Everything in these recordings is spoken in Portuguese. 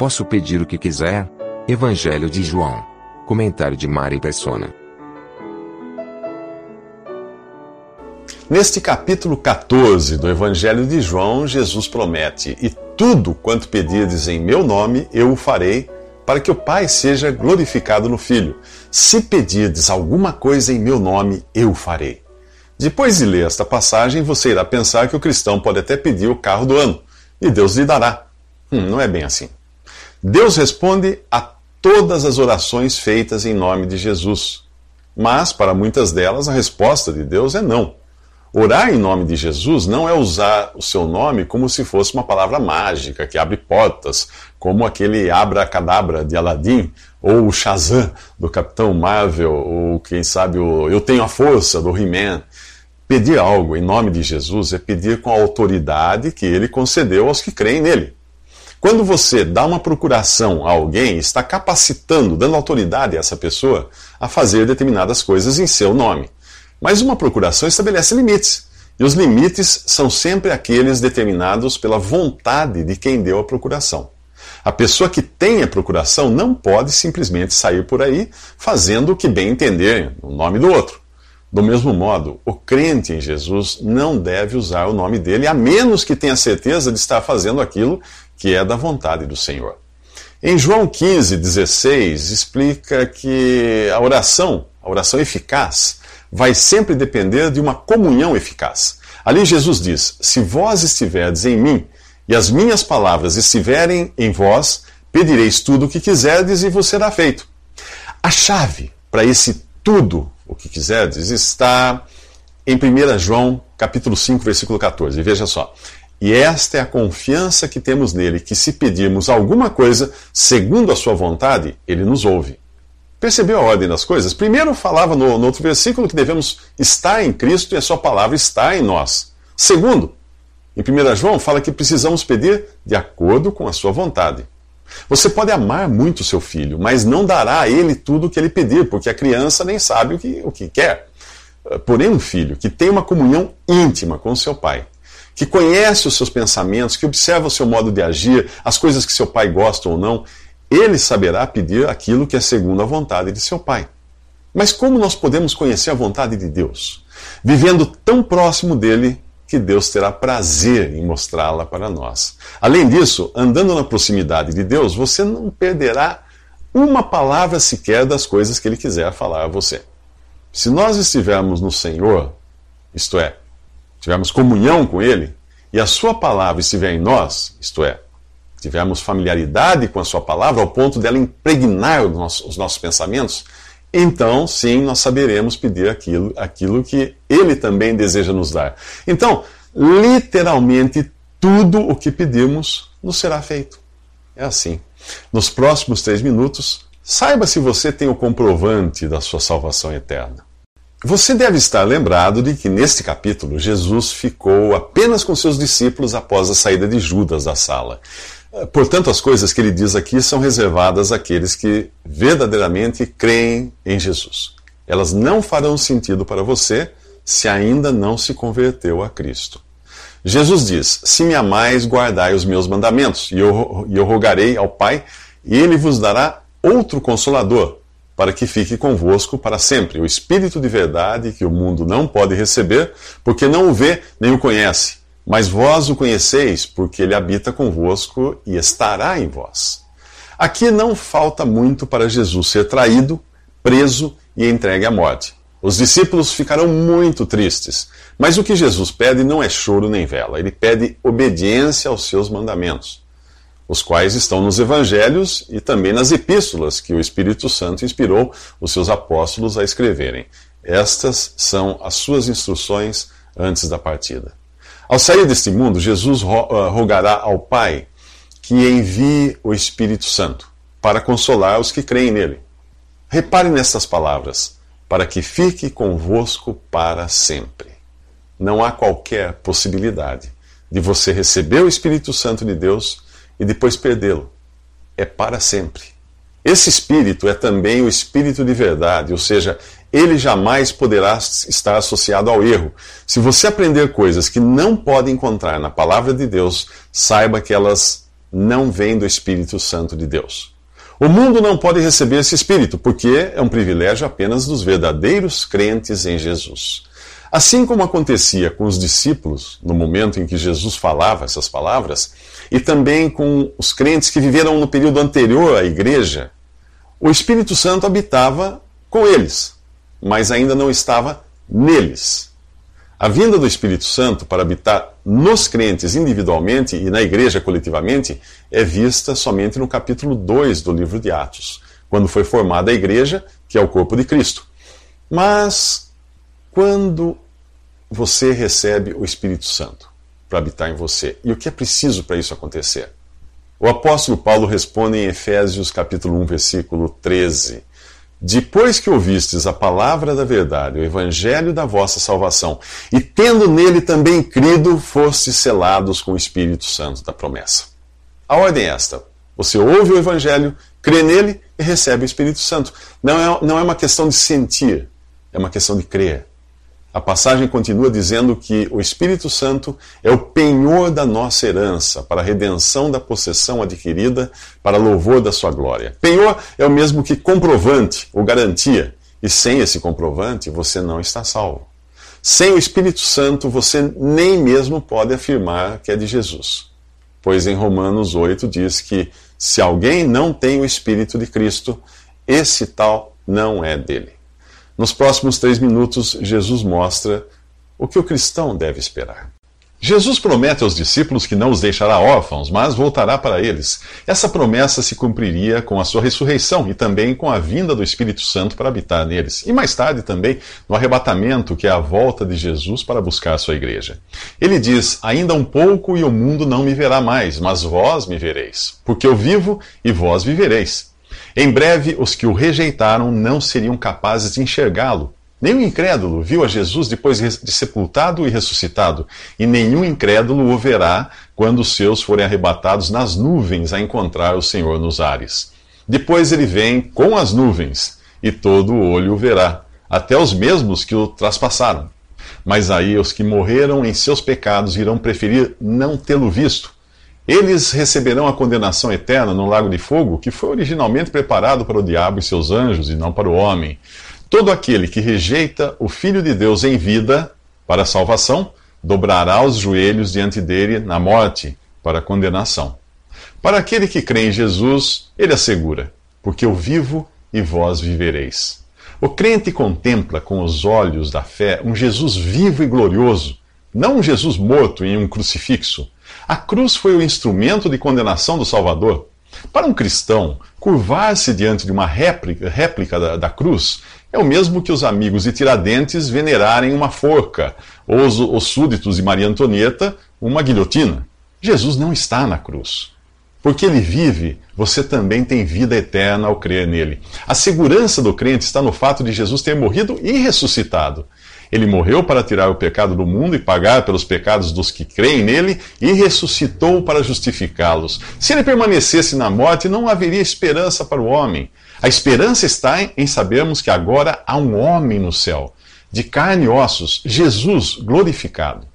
Posso pedir o que quiser? Evangelho de João. Comentário de Mari Persona. Neste capítulo 14 do Evangelho de João, Jesus promete: E tudo quanto pedirdes em meu nome, eu o farei, para que o Pai seja glorificado no Filho. Se pedirdes alguma coisa em meu nome, eu o farei. Depois de ler esta passagem, você irá pensar que o cristão pode até pedir o carro do ano, e Deus lhe dará. Hum, não é bem assim. Deus responde a todas as orações feitas em nome de Jesus. Mas, para muitas delas, a resposta de Deus é não. Orar em nome de Jesus não é usar o seu nome como se fosse uma palavra mágica que abre portas, como aquele abra-cadabra de Aladim, ou o Shazam do Capitão Marvel, ou quem sabe o Eu Tenho a Força do He-Man. Pedir algo em nome de Jesus é pedir com a autoridade que ele concedeu aos que creem nele. Quando você dá uma procuração a alguém, está capacitando, dando autoridade a essa pessoa a fazer determinadas coisas em seu nome. Mas uma procuração estabelece limites. E os limites são sempre aqueles determinados pela vontade de quem deu a procuração. A pessoa que tem a procuração não pode simplesmente sair por aí fazendo o que bem entender no nome do outro. Do mesmo modo, o crente em Jesus não deve usar o nome dele, a menos que tenha certeza de estar fazendo aquilo que é da vontade do Senhor. Em João 15, 16, explica que a oração, a oração eficaz, vai sempre depender de uma comunhão eficaz. Ali Jesus diz: Se vós estiverdes em mim e as minhas palavras estiverem em vós, pedireis tudo o que quiserdes e vos será feito. A chave para esse tudo o que quiserdes está em 1 João, capítulo 5, versículo 14. Veja só. E esta é a confiança que temos nele, que se pedirmos alguma coisa segundo a sua vontade, ele nos ouve. Percebeu a ordem das coisas? Primeiro falava no, no, outro versículo que devemos estar em Cristo e a sua palavra está em nós. Segundo, em 1 João fala que precisamos pedir de acordo com a sua vontade. Você pode amar muito seu filho, mas não dará a ele tudo o que ele pedir, porque a criança nem sabe o que, o que quer. Porém, um filho que tem uma comunhão íntima com seu pai, que conhece os seus pensamentos, que observa o seu modo de agir, as coisas que seu pai gosta ou não, ele saberá pedir aquilo que é segundo a vontade de seu Pai. Mas como nós podemos conhecer a vontade de Deus? Vivendo tão próximo dele que Deus terá prazer em mostrá-la para nós. Além disso, andando na proximidade de Deus, você não perderá uma palavra sequer das coisas que ele quiser falar a você. Se nós estivermos no Senhor, isto é, tivermos comunhão com Ele, e a Sua palavra estiver em nós, isto é, tivermos familiaridade com a Sua palavra, ao ponto dela impregnar os nossos, os nossos pensamentos, então sim nós saberemos pedir aquilo, aquilo que Ele também deseja nos dar. Então, literalmente, tudo o que pedimos nos será feito. É assim. Nos próximos três minutos, saiba se você tem o comprovante da sua salvação eterna. Você deve estar lembrado de que neste capítulo Jesus ficou apenas com seus discípulos após a saída de Judas da sala. Portanto, as coisas que ele diz aqui são reservadas àqueles que verdadeiramente creem em Jesus. Elas não farão sentido para você se ainda não se converteu a Cristo. Jesus diz: Se me amais, guardai os meus mandamentos, e eu, eu rogarei ao Pai, e ele vos dará outro consolador, para que fique convosco para sempre, o Espírito de verdade que o mundo não pode receber, porque não o vê nem o conhece mas vós o conheceis, porque ele habita convosco e estará em vós. Aqui não falta muito para Jesus ser traído, preso e entregue à morte. Os discípulos ficarão muito tristes, mas o que Jesus pede não é choro nem vela, ele pede obediência aos seus mandamentos, os quais estão nos evangelhos e também nas epístolas que o Espírito Santo inspirou os seus apóstolos a escreverem. Estas são as suas instruções antes da partida. Ao sair deste mundo, Jesus ah, rogará ao Pai que envie o Espírito Santo para consolar os que creem nele. Repare nessas palavras: para que fique convosco para sempre. Não há qualquer possibilidade de você receber o Espírito Santo de Deus e depois perdê-lo. É para sempre. Esse Espírito é também o Espírito de verdade, ou seja, ele jamais poderá estar associado ao erro. Se você aprender coisas que não pode encontrar na palavra de Deus, saiba que elas não vêm do Espírito Santo de Deus. O mundo não pode receber esse Espírito, porque é um privilégio apenas dos verdadeiros crentes em Jesus. Assim como acontecia com os discípulos no momento em que Jesus falava essas palavras, e também com os crentes que viveram no período anterior à igreja, o Espírito Santo habitava com eles mas ainda não estava neles. A vinda do Espírito Santo para habitar nos crentes individualmente e na igreja coletivamente é vista somente no capítulo 2 do livro de Atos, quando foi formada a igreja, que é o corpo de Cristo. Mas quando você recebe o Espírito Santo para habitar em você, e o que é preciso para isso acontecer? O apóstolo Paulo responde em Efésios capítulo 1, versículo 13 depois que ouvistes a palavra da verdade, o evangelho da vossa salvação, e tendo nele também crido, fostes selados com o Espírito Santo da promessa. A ordem é esta: você ouve o evangelho, crê nele e recebe o Espírito Santo. Não é, não é uma questão de sentir, é uma questão de crer. A passagem continua dizendo que o Espírito Santo é o penhor da nossa herança, para a redenção da possessão adquirida, para louvor da sua glória. Penhor é o mesmo que comprovante ou garantia, e sem esse comprovante você não está salvo. Sem o Espírito Santo você nem mesmo pode afirmar que é de Jesus. Pois em Romanos 8 diz que se alguém não tem o Espírito de Cristo, esse tal não é dele. Nos próximos três minutos, Jesus mostra o que o cristão deve esperar. Jesus promete aos discípulos que não os deixará órfãos, mas voltará para eles. Essa promessa se cumpriria com a sua ressurreição e também com a vinda do Espírito Santo para habitar neles. E mais tarde também no arrebatamento, que é a volta de Jesus para buscar a sua igreja. Ele diz: Ainda um pouco e o mundo não me verá mais, mas vós me vereis, porque eu vivo e vós vivereis. Em breve, os que o rejeitaram não seriam capazes de enxergá-lo. Nenhum incrédulo viu a Jesus depois de sepultado e ressuscitado, e nenhum incrédulo o verá quando os seus forem arrebatados nas nuvens a encontrar o Senhor nos ares. Depois ele vem com as nuvens, e todo o olho o verá, até os mesmos que o traspassaram. Mas aí os que morreram em seus pecados irão preferir não tê-lo visto eles receberão a condenação eterna no lago de fogo, que foi originalmente preparado para o diabo e seus anjos e não para o homem. Todo aquele que rejeita o Filho de Deus em vida para a salvação, dobrará os joelhos diante dele na morte para a condenação. Para aquele que crê em Jesus, ele assegura: porque eu vivo e vós vivereis. O crente contempla com os olhos da fé um Jesus vivo e glorioso, não um Jesus morto em um crucifixo a cruz foi o instrumento de condenação do Salvador. Para um cristão, curvar-se diante de uma réplica, réplica da, da, cruz é o mesmo que os amigos de Tiradentes venerarem uma forca, ou os, os súditos de Maria Antonieta uma guilhotina. Jesus não está na cruz. Porque ele vive, você também tem vida eterna ao crer nele. A segurança do crente está no fato de Jesus ter morrido e ressuscitado. Ele morreu para tirar o pecado do mundo e pagar pelos pecados dos que creem nele, e ressuscitou para justificá-los. Se ele permanecesse na morte, não haveria esperança para o homem. A esperança está em sabermos que agora há um homem no céu, de carne e ossos, Jesus glorificado.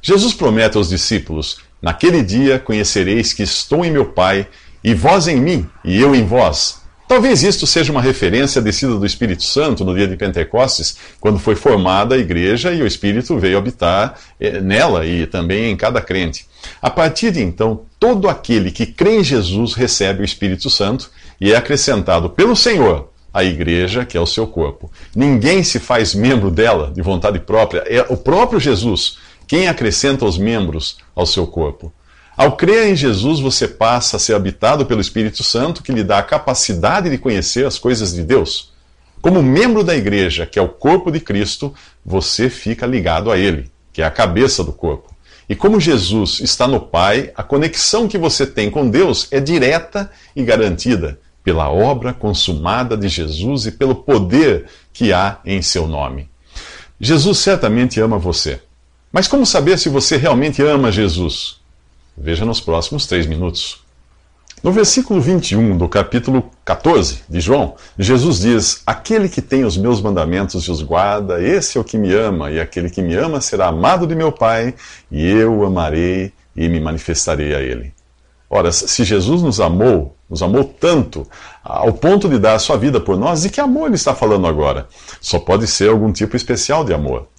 Jesus promete aos discípulos: Naquele dia conhecereis que estou em meu Pai, e vós em mim, e eu em vós Talvez isto seja uma referência à descida do Espírito Santo no dia de Pentecostes, quando foi formada a igreja e o Espírito veio habitar eh, nela e também em cada crente. A partir de então, todo aquele que crê em Jesus recebe o Espírito Santo e é acrescentado pelo Senhor à igreja, que é o seu corpo. Ninguém se faz membro dela de vontade própria, é o próprio Jesus quem acrescenta os membros ao seu corpo. Ao crer em Jesus, você passa a ser habitado pelo Espírito Santo, que lhe dá a capacidade de conhecer as coisas de Deus. Como membro da igreja, que é o corpo de Cristo, você fica ligado a Ele, que é a cabeça do corpo. E como Jesus está no Pai, a conexão que você tem com Deus é direta e garantida pela obra consumada de Jesus e pelo poder que há em seu nome. Jesus certamente ama você. Mas como saber se você realmente ama Jesus? Veja nos próximos três minutos. No versículo 21 do capítulo 14 de João, Jesus diz: Aquele que tem os meus mandamentos e os guarda, esse é o que me ama, e aquele que me ama será amado de meu Pai, e eu o amarei e me manifestarei a ele. Ora, se Jesus nos amou, nos amou tanto, ao ponto de dar a sua vida por nós, de que amor ele está falando agora? Só pode ser algum tipo especial de amor.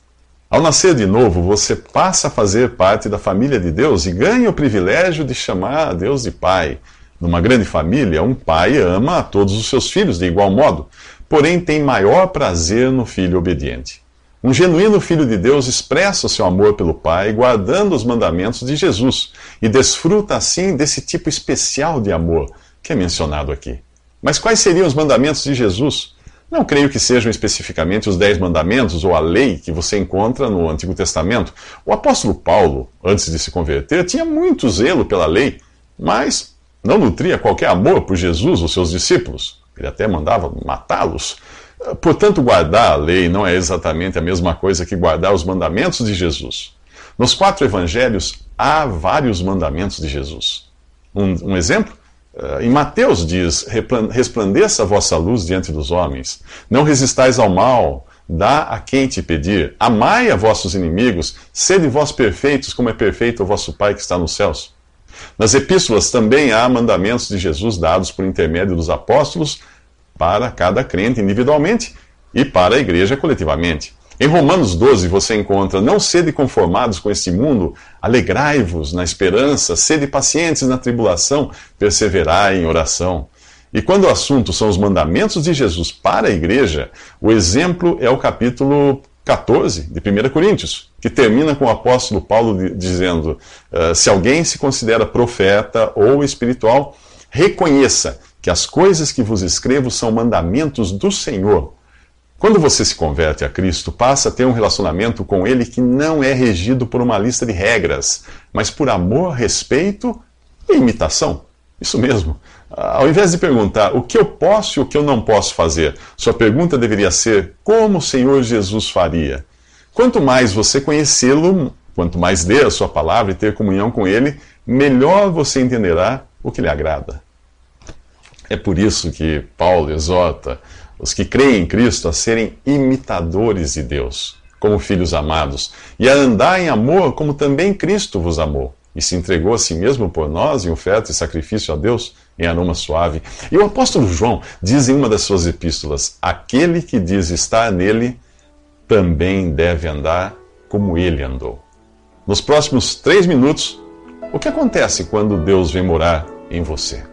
Ao nascer de novo, você passa a fazer parte da família de Deus e ganha o privilégio de chamar a Deus de Pai. Numa grande família, um pai ama a todos os seus filhos de igual modo, porém tem maior prazer no filho obediente. Um genuíno filho de Deus expressa o seu amor pelo Pai, guardando os mandamentos de Jesus, e desfruta assim desse tipo especial de amor que é mencionado aqui. Mas quais seriam os mandamentos de Jesus? Não creio que sejam especificamente os Dez Mandamentos ou a lei que você encontra no Antigo Testamento. O apóstolo Paulo, antes de se converter, tinha muito zelo pela lei, mas não nutria qualquer amor por Jesus ou seus discípulos. Ele até mandava matá-los. Portanto, guardar a lei não é exatamente a mesma coisa que guardar os mandamentos de Jesus. Nos quatro evangelhos há vários mandamentos de Jesus. Um, um exemplo? Eh, em Mateus diz: Resplandeça a vossa luz diante dos homens, não resistais ao mal, dá a quem te pedir, amai a vossos inimigos, sede vós perfeitos, como é perfeito o vosso Pai que está nos céus. Nas epístolas também há mandamentos de Jesus dados por intermédio dos apóstolos para cada crente individualmente e para a igreja coletivamente. Em Romanos 12 você encontra: Não sede conformados com este mundo, alegrai-vos na esperança, sede pacientes na tribulação, perseverai em oração. E quando o assunto são os mandamentos de Jesus para a igreja, o exemplo é o capítulo 14 de 1 Coríntios, que termina com o apóstolo Paulo dizendo: uh, Se alguém se considera profeta ou espiritual, reconheça que as coisas que vos escrevo são mandamentos do Senhor. Quando você se converte a Cristo, passa a ter um relacionamento com Ele que não é regido por uma lista de regras, mas por amor, respeito e imitação. Isso mesmo. Ao invés de perguntar o que eu posso e o que eu não posso fazer, sua pergunta deveria ser como o Senhor Jesus faria. Quanto mais você conhecê-lo, quanto mais ler a sua palavra e ter comunhão com ele, melhor você entenderá o que lhe agrada. É por isso que Paulo exorta os que creem em Cristo a serem imitadores de Deus, como filhos amados, e a andar em amor como também Cristo vos amou e se entregou a si mesmo por nós em oferta e sacrifício a Deus em aroma suave. E o apóstolo João diz em uma das suas epístolas: aquele que diz estar nele também deve andar como ele andou. Nos próximos três minutos, o que acontece quando Deus vem morar em você?